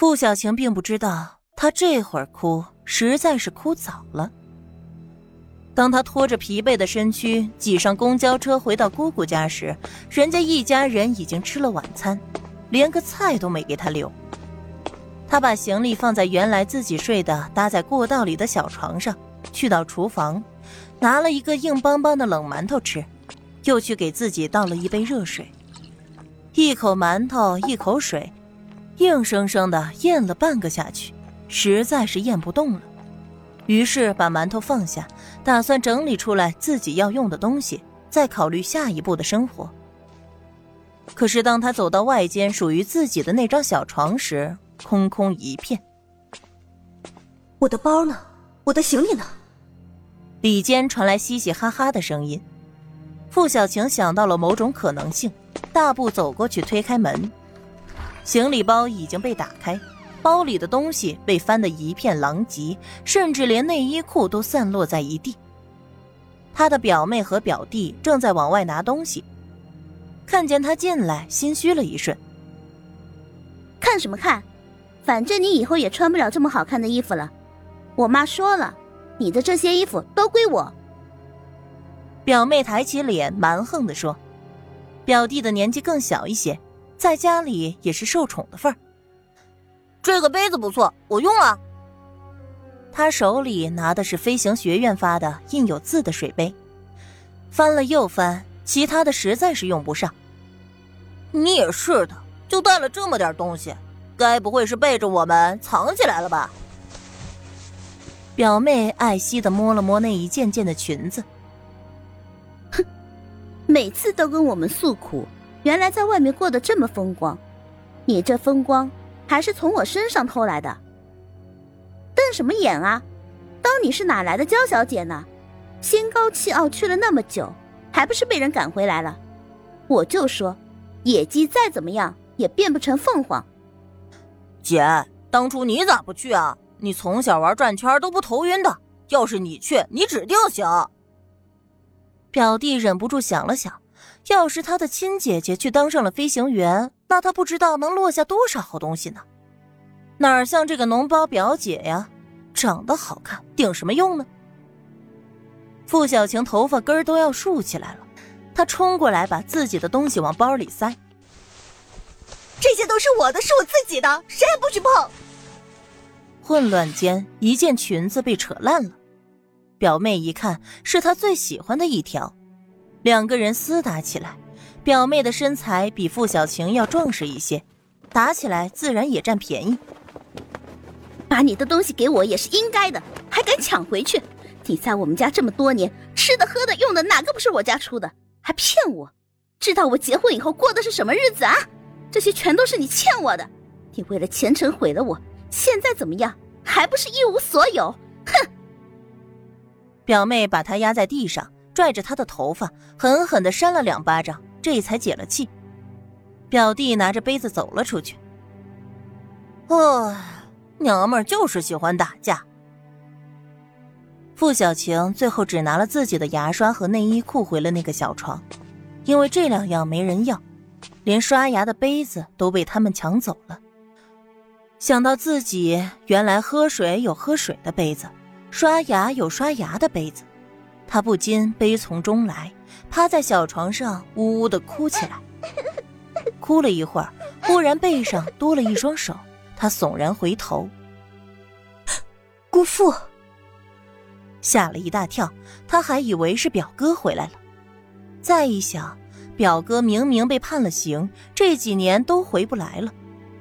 傅小晴并不知道，她这会儿哭，实在是哭早了。当她拖着疲惫的身躯挤上公交车回到姑姑家时，人家一家人已经吃了晚餐，连个菜都没给她留。她把行李放在原来自己睡的搭在过道里的小床上，去到厨房，拿了一个硬邦邦的冷馒头吃，又去给自己倒了一杯热水。一口馒头，一口水，硬生生的咽了半个下去，实在是咽不动了。于是把馒头放下，打算整理出来自己要用的东西，再考虑下一步的生活。可是当他走到外间属于自己的那张小床时，空空一片。我的包呢？我的行李呢？里间传来嘻嘻哈哈的声音。傅小晴想到了某种可能性，大步走过去推开门，行李包已经被打开，包里的东西被翻得一片狼藉，甚至连内衣裤都散落在一地。他的表妹和表弟正在往外拿东西，看见他进来，心虚了一瞬。看什么看？反正你以后也穿不了这么好看的衣服了。我妈说了，你的这些衣服都归我。表妹抬起脸，蛮横地说：“表弟的年纪更小一些，在家里也是受宠的份儿。这个杯子不错，我用了。”他手里拿的是飞行学院发的印有字的水杯，翻了又翻，其他的实在是用不上。你也是的，就带了这么点东西，该不会是背着我们藏起来了吧？表妹爱惜的摸了摸那一件件的裙子。哼每次都跟我们诉苦，原来在外面过得这么风光，你这风光还是从我身上偷来的。瞪什么眼啊？当你是哪来的娇小姐呢？心高气傲去了那么久，还不是被人赶回来了？我就说，野鸡再怎么样也变不成凤凰。姐，当初你咋不去啊？你从小玩转圈都不头晕的，要是你去，你指定行。表弟忍不住想了想，要是他的亲姐姐去当上了飞行员，那他不知道能落下多少好东西呢？哪像这个脓包表姐呀，长得好看顶什么用呢？傅小晴头发根儿都要竖起来了，她冲过来把自己的东西往包里塞。这些都是我的，是我自己的，谁也不许碰！混乱间，一件裙子被扯烂了。表妹一看是她最喜欢的一条，两个人厮打起来。表妹的身材比傅小晴要壮实一些，打起来自然也占便宜。把你的东西给我也是应该的，还敢抢回去？你在我们家这么多年，吃的、喝的、用的，哪个不是我家出的？还骗我？知道我结婚以后过的是什么日子啊？这些全都是你欠我的。你为了前程毁了我，现在怎么样？还不是一无所有？哼！表妹把他压在地上，拽着他的头发，狠狠的扇了两巴掌，这才解了气。表弟拿着杯子走了出去。哦，娘们儿就是喜欢打架。傅小晴最后只拿了自己的牙刷和内衣裤回了那个小床，因为这两样没人要，连刷牙的杯子都被他们抢走了。想到自己原来喝水有喝水的杯子。刷牙有刷牙的杯子，他不禁悲从中来，趴在小床上呜呜的哭起来。哭了一会儿，忽然背上多了一双手，他悚然回头，姑父吓了一大跳，他还以为是表哥回来了。再一想，表哥明明被判了刑，这几年都回不来了。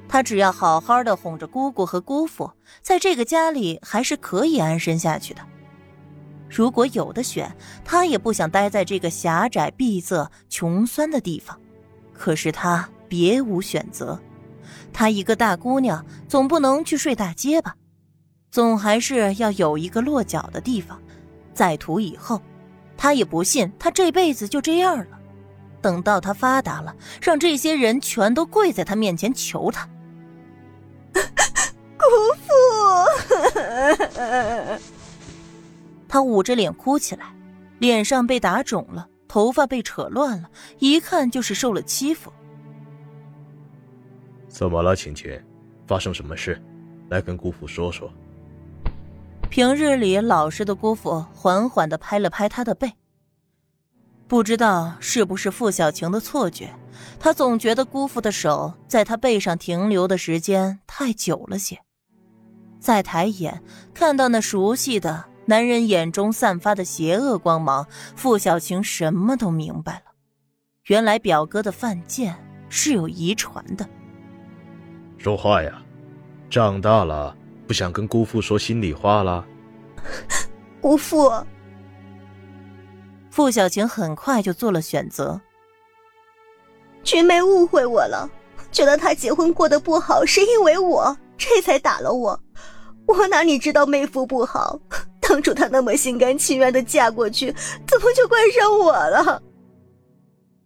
他只要好好的哄着姑姑和姑父，在这个家里还是可以安身下去的。如果有的选，他也不想待在这个狭窄、闭塞、穷酸的地方。可是他别无选择，她一个大姑娘，总不能去睡大街吧？总还是要有一个落脚的地方。在途以后，他也不信他这辈子就这样了。等到他发达了，让这些人全都跪在他面前求他。姑父，他捂着脸哭起来，脸上被打肿了，头发被扯乱了，一看就是受了欺负。怎么了，晴晴？发生什么事？来跟姑父说说。平日里老实的姑父缓缓的拍了拍他的背。不知道是不是傅小晴的错觉，他总觉得姑父的手在他背上停留的时间太久了些。再抬眼看到那熟悉的男人眼中散发的邪恶光芒，傅小晴什么都明白了。原来表哥的犯贱是有遗传的。说话呀，长大了不想跟姑父说心里话了。姑父，傅小晴很快就做了选择。君梅误会我了，觉得他结婚过得不好是因为我，这才打了我。我哪里知道妹夫不好？当初他那么心甘情愿的嫁过去，怎么就怪上我了？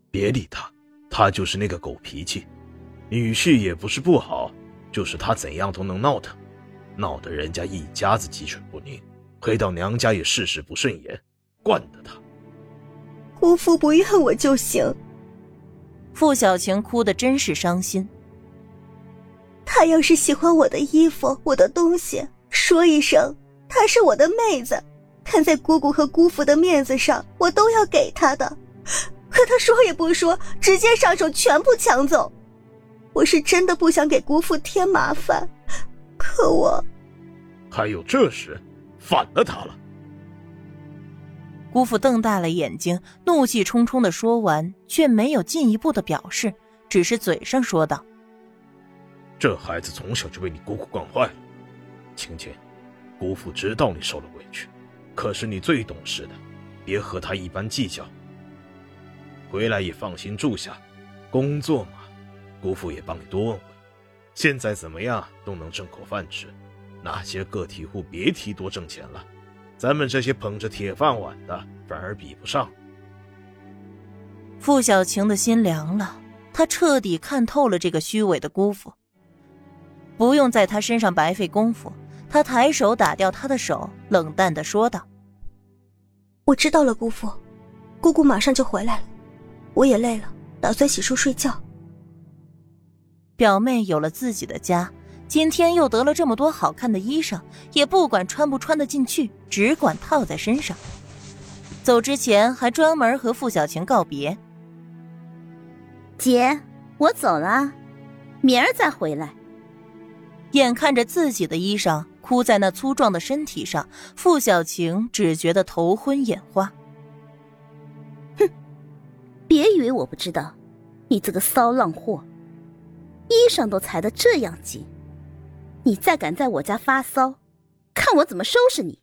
别理他，他就是那个狗脾气。女婿也不是不好，就是他怎样都能闹腾，闹得人家一家子鸡犬不宁，回到娘家也事事不顺眼，惯得他。姑父不怨我就行。傅小晴哭得真是伤心。他要是喜欢我的衣服、我的东西，说一声，她是我的妹子，看在姑姑和姑父的面子上，我都要给她的。可她说也不说，直接上手全部抢走。我是真的不想给姑父添麻烦，可我……还有这事，反了他了。姑父瞪大了眼睛，怒气冲冲的说完，却没有进一步的表示，只是嘴上说道。这孩子从小就被你姑姑惯坏了，青青，姑父知道你受了委屈，可是你最懂事的，别和他一般计较。回来也放心住下，工作嘛，姑父也帮你多问问。现在怎么样都能挣口饭吃，那些个体户别提多挣钱了，咱们这些捧着铁饭碗的反而比不上。傅小晴的心凉了，她彻底看透了这个虚伪的姑父。不用在他身上白费功夫，他抬手打掉他的手，冷淡的说道：“我知道了，姑父，姑姑马上就回来了，我也累了，打算洗漱睡觉。”表妹有了自己的家，今天又得了这么多好看的衣裳，也不管穿不穿得进去，只管套在身上。走之前还专门和付小晴告别：“姐，我走了，明儿再回来。”眼看着自己的衣裳哭在那粗壮的身体上，傅小晴只觉得头昏眼花。哼，别以为我不知道，你这个骚浪货，衣裳都裁得这样紧，你再敢在我家发骚，看我怎么收拾你！